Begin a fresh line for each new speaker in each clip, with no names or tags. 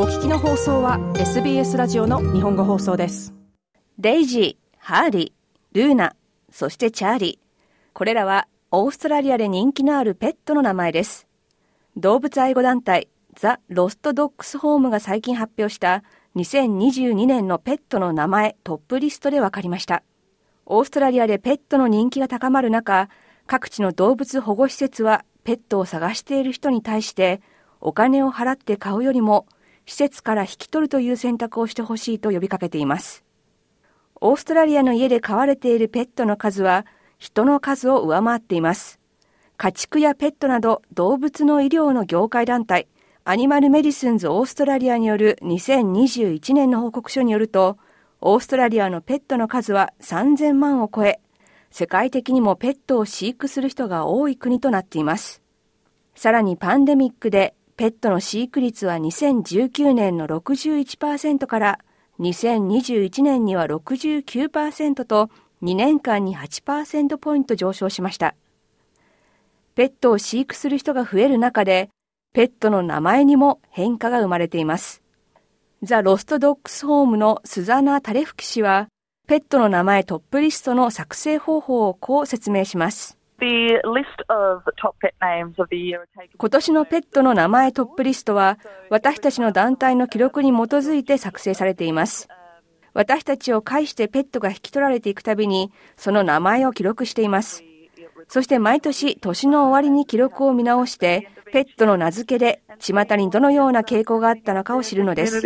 お聞きの放送は SBS ラジオの日本語放送です
デイジー、ハーリー、ルーナ、そしてチャーリー。これらはオーストラリアで人気のあるペットの名前です。動物愛護団体ザ・ロストドッグスホームが最近発表した2022年のペットの名前トップリストで分かりました。オーストラリアでペットの人気が高まる中、各地の動物保護施設はペットを探している人に対してお金を払って買うよりも施設から引き取るという選択をしてほしいと呼びかけています。オーストラリアの家で飼われているペットの数は人の数を上回っています。家畜やペットなど動物の医療の業界団体アニマルメディスンズオーストラリアによる2021年の報告書によると、オーストラリアのペットの数は3000万を超え、世界的にもペットを飼育する人が多い国となっています。さらにパンデミックでペットの飼育率は2019年の61%から2021年には69%と2年間に8%ポイント上昇しました。ペットを飼育する人が増える中で、ペットの名前にも変化が生まれています。ザ・ロストドッグスホームのスザナ・タレフキ氏は、ペットの名前トップリストの作成方法をこう説明します。今年のペットの名前トップリストは、私たちの団体の記録に基づいて作成されています。私たちを介してペットが引き取られていくたびに、その名前を記録しています。そして毎年、年の終わりに記録を見直して、ペットの名付けで、巷にどのような傾向があったのかを知るのです。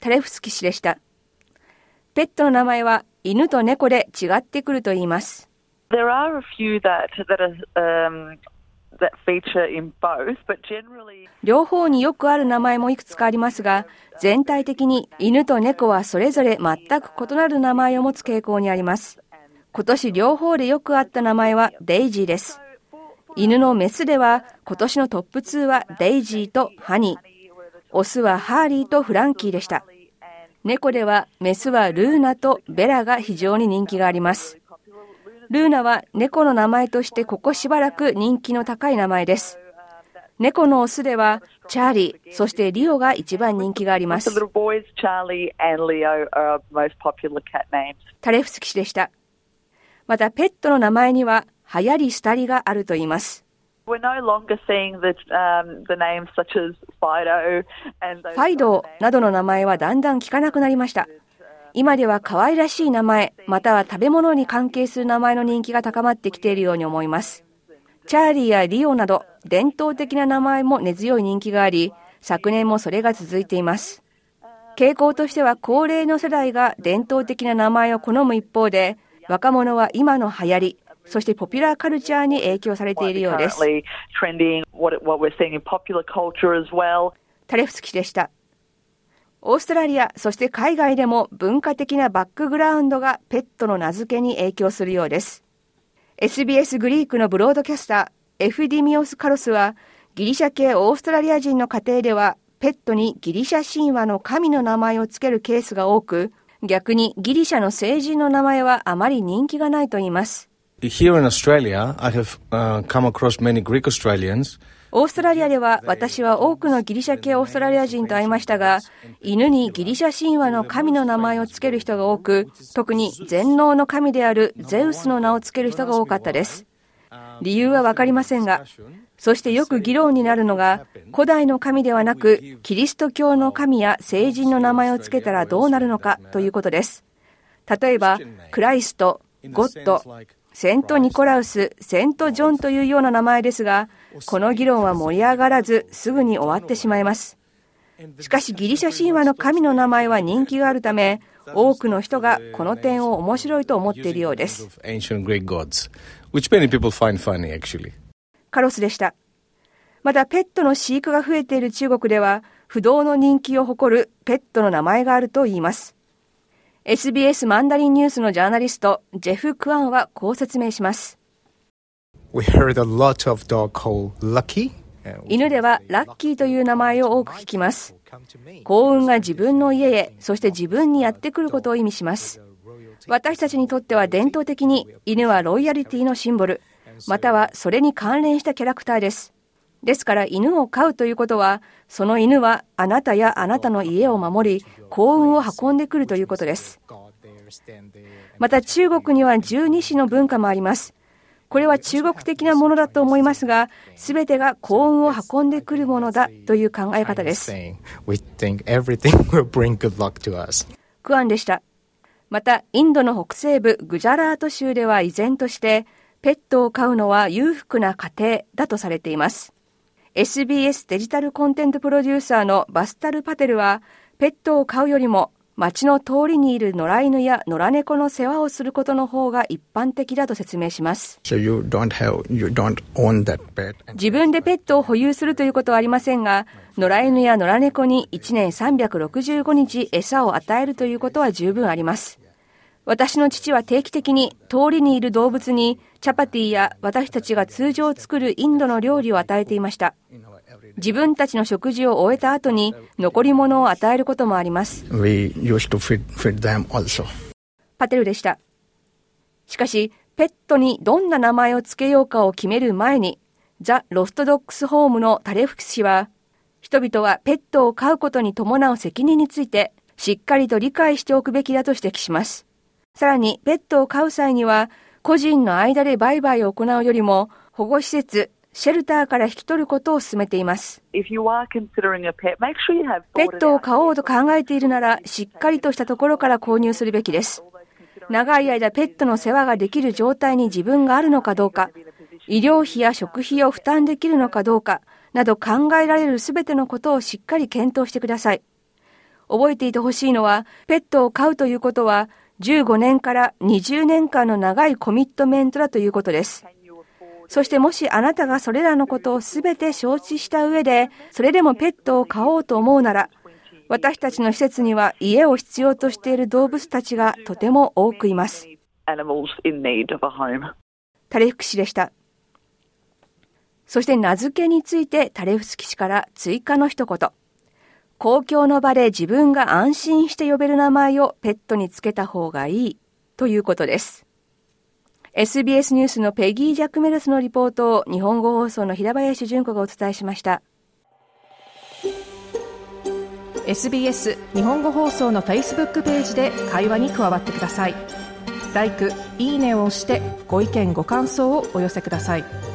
タレフスキ氏でした。ペットの名前は犬と猫で違ってくると言います。両方によくある名前もいくつかありますが、全体的に犬と猫はそれぞれ全く異なる名前を持つ傾向にあります。今年両方でよくあった名前はデイジーです。犬のメスでは今年のトップ2はデイジーとハニー。オスはハーリーとフランキーでした。猫ではメスはルーナとベラが非常に人気があります。ルーナは猫の名前としてここしばらく人気の高い名前です。猫のオスではチャーリー、そしてリオが一番人気があります。タレフスキ氏でした。またペットの名前には流行り廃りがあると言います。ファイドなどの名前はだんだん聞かなくなりました。今では可愛らしい名前、または食べ物に関係する名前の人気が高まってきているように思います。チャーリーやリオなど伝統的な名前も根強い人気があり、昨年もそれが続いています。傾向としては高齢の世代が伝統的な名前を好む一方で、若者は今の流行り、そしてポピュラーカルチャーに影響されているようです。タレフスキでした。オーストラリア、そして海外でも文化的なバックグラウンドがペットの名付けに影響するようです。SBS グリークのブロードキャスター、エフディミオス・カロスは、ギリシャ系オーストラリア人の家庭では、ペットにギリシャ神話の神の名前を付けるケースが多く、逆にギリシャの聖人の名前はあまり人気がないと言います。
Here in Australia, I have、come across many Greek Australians
オーストラリアでは私は多くのギリシャ系オーストラリア人と会いましたが、犬にギリシャ神話の神の名前を付ける人が多く、特に全能の神であるゼウスの名を付ける人が多かったです。理由はわかりませんが、そしてよく議論になるのが、古代の神ではなく、キリスト教の神や聖人の名前を付けたらどうなるのかということです。例えば、クライスト、ゴッド、セント・ニコラウス、セント・ジョンというような名前ですが、この議論は盛り上がらず、すぐに終わってしまいます。しかしギリシャ神話の神の名前は人気があるため、多くの人がこの点を面白いと思っているようです。カロスでした。また、ペットの飼育が増えている中国では、不動の人気を誇るペットの名前があるといいます。SBS マンダリンニュースのジャーナリスト、ジェフ・クアンはこう説明します。犬ではラッキーという名前を多く聞きます。幸運が自分の家へ、そして自分にやってくることを意味します。私たちにとっては伝統的に犬はロイヤリティのシンボル、またはそれに関連したキャラクターです。ですから犬を飼うということは、その犬はあなたやあなたの家を守り、幸運を運んでくるということです。また中国には十二支の文化もあります。これは中国的なものだと思いますが、すべてが幸運を運んでくるものだという考え方です。クアンでした。また、インドの北西部グジャラート州では依然として、ペットを飼うのは裕福な家庭だとされています。SBS デジタルコンテンツプロデューサーのバスタル・パテルは、ペットを飼うよりも街の通りにいる野良犬や野良猫の世話をすることの方が一般的だと説明します。So、have, 自分でペットを保有するということはありませんが、野良犬や野良猫に1年365日餌を与えるということは十分あります。私の父は定期的に通りにいる動物にチャパティや私たちが通常作るインドの料理を与えていました。自分たちの食事を終えた後に残り物を与えることもあります。パテルでした。しかし、ペットにどんな名前を付けようかを決める前に、ザ・ロストドックスホームのタレフク氏は、人々はペットを飼うことに伴う責任について、しっかりと理解しておくべきだと指摘します。さらに、ペットを飼う際には、個人の間で売買を行うよりも、保護施設、シェルターから引き取ることを進めています。ペットを飼おうと考えているなら、しっかりとしたところから購入するべきです。長い間ペットの世話ができる状態に自分があるのかどうか、医療費や食費を負担できるのかどうか、など考えられるすべてのことをしっかり検討してください。覚えていてほしいのは、ペットを飼うということは、15年から20年間の長いコミットメントだということです。そしてもしあなたがそれらのことをすべて承知した上で、それでもペットを飼おうと思うなら、私たちの施設には家を必要としている動物たちがとても多くいます。タレフク氏でした。そして名付けについてタレフスキ氏から追加の一言。公共の場で自分が安心して呼べる名前をペットにつけた方がいいということです。SBS ニュースのペギー・ジャック・メルスのリポートを日本語放送の平林純子がお伝えしました。
SBS 日本語放送の Facebook ページで会話に加わってください。l i いいねを押してご意見ご感想をお寄せください。